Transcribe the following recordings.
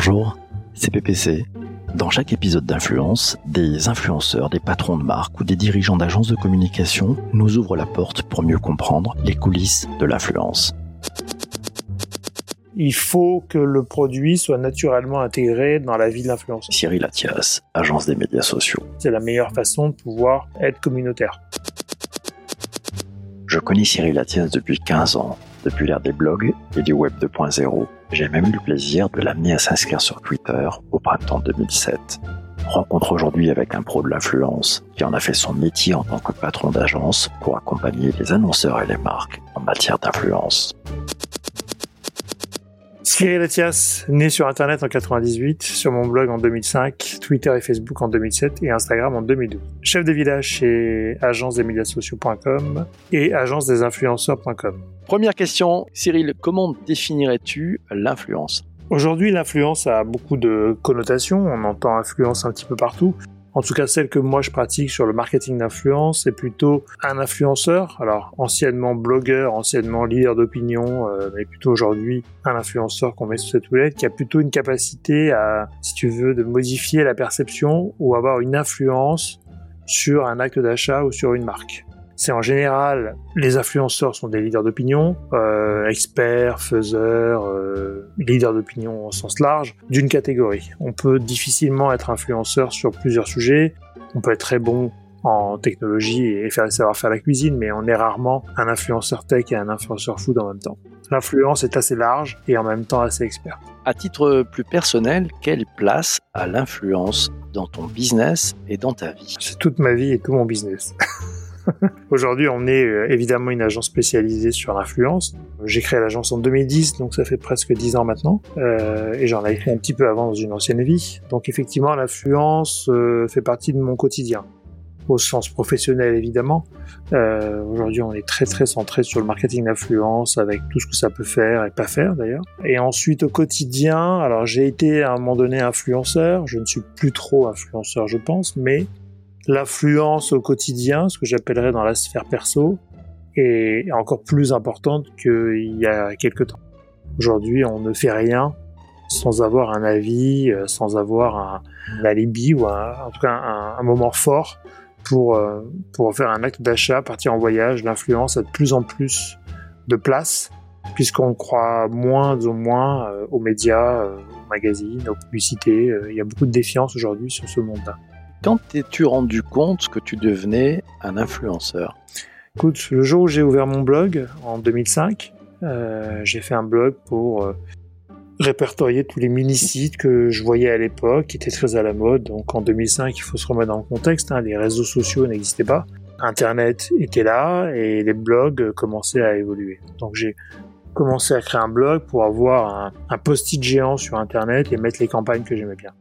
Bonjour, c'est PPC. Dans chaque épisode d'Influence, des influenceurs, des patrons de marque ou des dirigeants d'agences de communication nous ouvrent la porte pour mieux comprendre les coulisses de l'influence. Il faut que le produit soit naturellement intégré dans la vie de l'influenceur. Cyril Athias, agence des médias sociaux. C'est la meilleure façon de pouvoir être communautaire. Je connais Cyril Athias depuis 15 ans, depuis l'ère des blogs et du web 2.0. J'ai même eu le plaisir de l'amener à s'inscrire sur Twitter au printemps 2007. Rencontre aujourd'hui avec un pro de l'influence qui en a fait son métier en tant que patron d'agence pour accompagner les annonceurs et les marques en matière d'influence. Cyril Etias, né sur Internet en 98, sur mon blog en 2005, Twitter et Facebook en 2007 et Instagram en 2012. Chef de village chez agence des médias sociaux.com et agence des influenceurs.com. Première question, Cyril, comment définirais-tu l'influence? Aujourd'hui, l'influence a beaucoup de connotations. On entend influence un petit peu partout. En tout cas, celle que moi je pratique sur le marketing d'influence, c'est plutôt un influenceur, alors anciennement blogueur, anciennement leader d'opinion, euh, mais plutôt aujourd'hui un influenceur qu'on met sous cette houlette, qui a plutôt une capacité à, si tu veux, de modifier la perception ou avoir une influence sur un acte d'achat ou sur une marque c'est en général les influenceurs sont des leaders d'opinion, euh, experts, faiseurs, euh, leaders d'opinion au sens large, d'une catégorie. On peut difficilement être influenceur sur plusieurs sujets. On peut être très bon en technologie et faire savoir faire la cuisine, mais on est rarement un influenceur tech et un influenceur food en même temps. L'influence est assez large et en même temps assez experte. À titre plus personnel, quelle place a l'influence dans ton business et dans ta vie? C'est toute ma vie et tout mon business. Aujourd'hui, on est euh, évidemment une agence spécialisée sur l'influence. J'ai créé l'agence en 2010, donc ça fait presque 10 ans maintenant. Euh, et j'en avais fait un petit peu avant dans une ancienne vie. Donc effectivement, l'influence euh, fait partie de mon quotidien au sens professionnel évidemment. Aujourd'hui, on est très très centré sur le marketing d'influence avec tout ce que ça peut faire et pas faire d'ailleurs. Et ensuite au quotidien, alors j'ai été à un moment donné influenceur, je ne suis plus trop influenceur je pense, mais l'influence au quotidien, ce que j'appellerais dans la sphère perso, est encore plus importante qu'il y a quelques temps. Aujourd'hui, on ne fait rien sans avoir un avis, euh, sans avoir un, alibi ou en tout cas un, moment fort pour, euh, pour faire un acte d'achat, partir en voyage. L'influence a de plus en plus de place puisqu'on croit moins ou moins euh, aux médias, aux magazines, aux publicités. Il y a beaucoup de défiance aujourd'hui sur ce monde-là. Quand t'es-tu rendu compte que tu devenais un influenceur? Écoute, le jour où j'ai ouvert mon blog, en 2005, euh, j'ai fait un blog pour euh, répertorier tous les mini-sites que je voyais à l'époque, qui étaient très à la mode. Donc en 2005, il faut se remettre dans le contexte, hein, les réseaux sociaux n'existaient pas. Internet était là et les blogs commençaient à évoluer. Donc j'ai commencé à créer un blog pour avoir un, un post-it géant sur Internet et mettre les campagnes que j'aimais bien.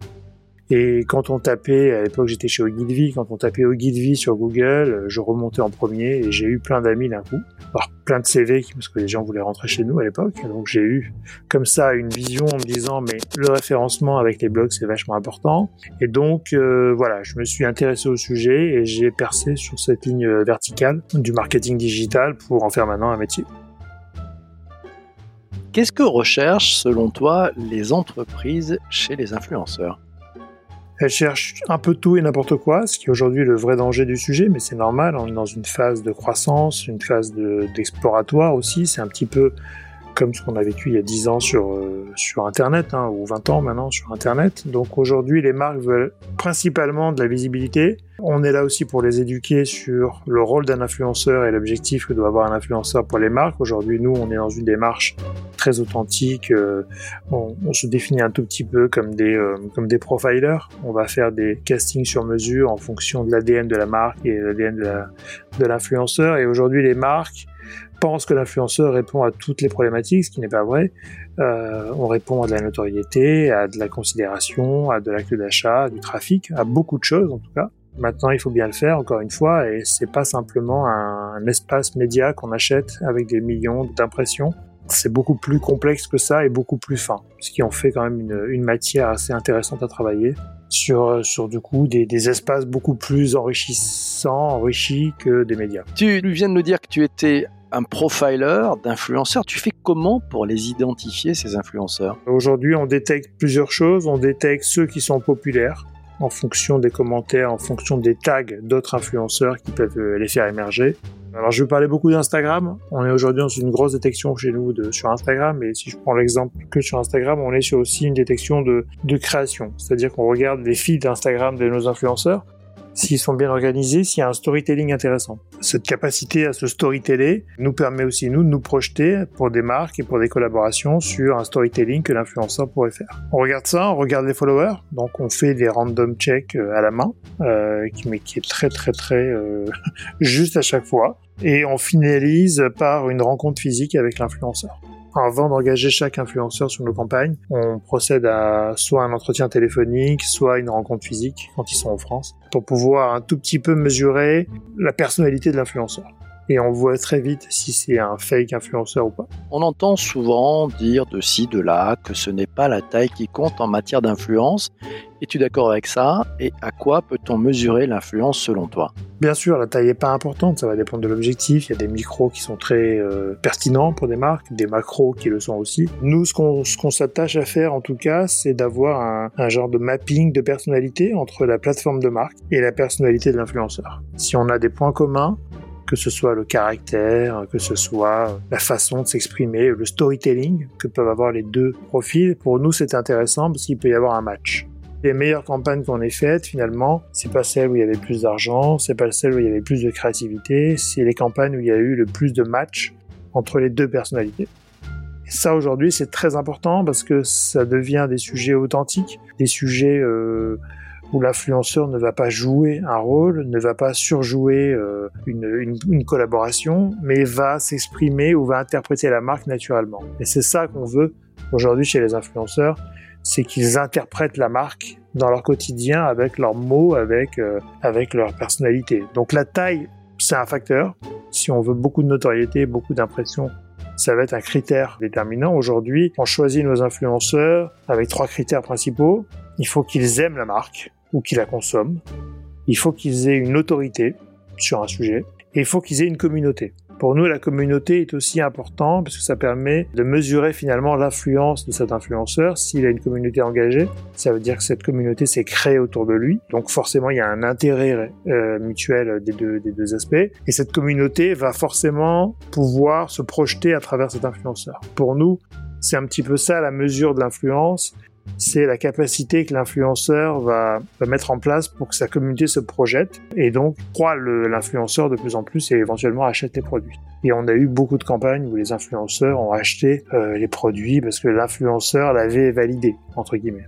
Et quand on tapait, à l'époque j'étais chez Ogilvy, quand on tapait Ogilvy sur Google, je remontais en premier et j'ai eu plein d'amis d'un coup. Alors plein de CV parce que les gens voulaient rentrer chez nous à l'époque. Donc j'ai eu comme ça une vision en me disant mais le référencement avec les blogs c'est vachement important. Et donc euh, voilà, je me suis intéressé au sujet et j'ai percé sur cette ligne verticale du marketing digital pour en faire maintenant un métier. Qu'est-ce que recherchent selon toi les entreprises chez les influenceurs? Elle cherche un peu tout et n'importe quoi, ce qui est aujourd'hui le vrai danger du sujet, mais c'est normal, on est dans une phase de croissance, une phase d'exploratoire aussi, c'est un petit peu comme ce qu'on a vécu il y a 10 ans sur, euh, sur Internet, hein, ou 20 ans maintenant sur Internet. Donc aujourd'hui, les marques veulent principalement de la visibilité. On est là aussi pour les éduquer sur le rôle d'un influenceur et l'objectif que doit avoir un influenceur pour les marques. Aujourd'hui, nous, on est dans une démarche très authentique. Euh, on, se définit un tout petit peu comme des, euh, comme des profilers. On va faire des castings sur mesure en fonction de l'ADN de la marque et l'ADN de l'influenceur. Et aujourd'hui, les marques pense que l'influenceur répond à toutes les problématiques, ce qui n'est pas vrai. Euh, on répond à de la notoriété, à de la considération, à de l'acte d'achat, du trafic, à beaucoup de choses en tout cas. Maintenant, il faut bien le faire, encore une fois, et c'est pas simplement un, espace média qu'on achète avec des millions d'impressions. C'est beaucoup plus complexe que ça et beaucoup plus fin, ce qui en fait quand même une, une matière assez intéressante à travailler sur, sur du coup des, des, espaces beaucoup plus enrichissants, enrichis que des médias. Tu viens de nous dire que tu étais un profiler d'influenceurs. Tu fais comment pour les identifier, ces influenceurs? Aujourd'hui, on détecte plusieurs choses. On détecte ceux qui sont populaires en fonction des commentaires, en fonction des tags d'autres influenceurs qui peuvent euh, les faire émerger. Alors je parler beaucoup d'Instagram. On est aujourd'hui dans une grosse détection chez nous de, sur Instagram, mais si je prends l'exemple que sur Instagram, on est sur aussi une détection de, de création. C'est-à-dire qu'on regarde les feeds d'Instagram de nos influenceurs s'ils sont bien organisés, s'il y a un storytelling intéressant. Cette capacité à se storyteller nous permet aussi, nous, de nous projeter pour des marques et pour des collaborations sur un storytelling que l'influenceur pourrait faire. On regarde ça, on regarde les followers, donc on fait des random checks euh, à la main, euh, mais qui est très très très euh, juste à chaque fois, et on finalise par une rencontre physique avec l'influenceur. Avant d'engager chaque influenceur sur nos campagnes, on procède à soit un entretien téléphonique, soit une rencontre physique quand ils sont en France, pour pouvoir un tout petit peu mesurer la personnalité de l'influenceur et on voit très vite si c'est un fake influenceur ou pas. On entend souvent dire de ci, de là, que ce n'est pas la taille qui compte en matière d'influence. Es-tu d'accord avec ça? Et à quoi peut-on mesurer l'influence selon toi? Bien sûr, la taille n'est pas importante, ça va dépendre de l'objectif. Il y a des micros qui sont très euh, pertinents pour des marques, des macros qui le sont aussi. Nous, ce qu'on s'attache à faire en tout cas, c'est d'avoir un, un genre de mapping de personnalité entre la plateforme de marque et la personnalité de l'influenceur. Si on a des points communs, que ce soit le caractère, que ce soit la façon de s'exprimer, le storytelling que peuvent avoir les deux profils. Pour nous, c'est intéressant parce qu'il peut y avoir un match. Les meilleures campagnes qu'on ait faites, finalement, c'est pas celles où il y avait plus d'argent, c'est pas celles où il y avait plus de créativité, c'est les campagnes où il y a eu le plus de match entre les deux personnalités. Et ça, aujourd'hui, c'est très important parce que ça devient des sujets authentiques, des sujets euh, où l'influenceur ne va pas jouer un rôle, ne va pas surjouer euh, une, une, une, collaboration, mais va s'exprimer ou va interpréter la marque naturellement. Et c'est ça qu'on veut aujourd'hui chez les influenceurs, c'est qu'ils interprètent la marque dans leur quotidien avec leurs mots, avec, euh, avec leur personnalité. Donc la taille, c'est un facteur. Si on veut beaucoup de notoriété, beaucoup d'impression, ça va être un critère déterminant. Aujourd'hui, on choisit nos influenceurs avec trois critères principaux. Il faut qu'ils aiment la marque, ou qui la consomment. Il faut qu'ils aient une autorité sur un sujet et il faut qu'ils aient une communauté. Pour nous, la communauté est aussi importante parce que ça permet de mesurer finalement l'influence de cet influenceur. S'il a une communauté engagée, ça veut dire que cette communauté s'est créée autour de lui. Donc forcément, il y a un intérêt euh, mutuel des deux, des deux aspects. Et cette communauté va forcément pouvoir se projeter à travers cet influenceur. Pour nous, c'est un petit peu ça la mesure de l'influence c'est la capacité que l'influenceur va, mettre en place pour que sa communauté se projette et donc croit l'influenceur de plus en plus et éventuellement achète les produits. Et on a eu beaucoup de campagnes où les influenceurs ont acheté euh, les produits parce que l'influenceur l'avait validé, entre guillemets.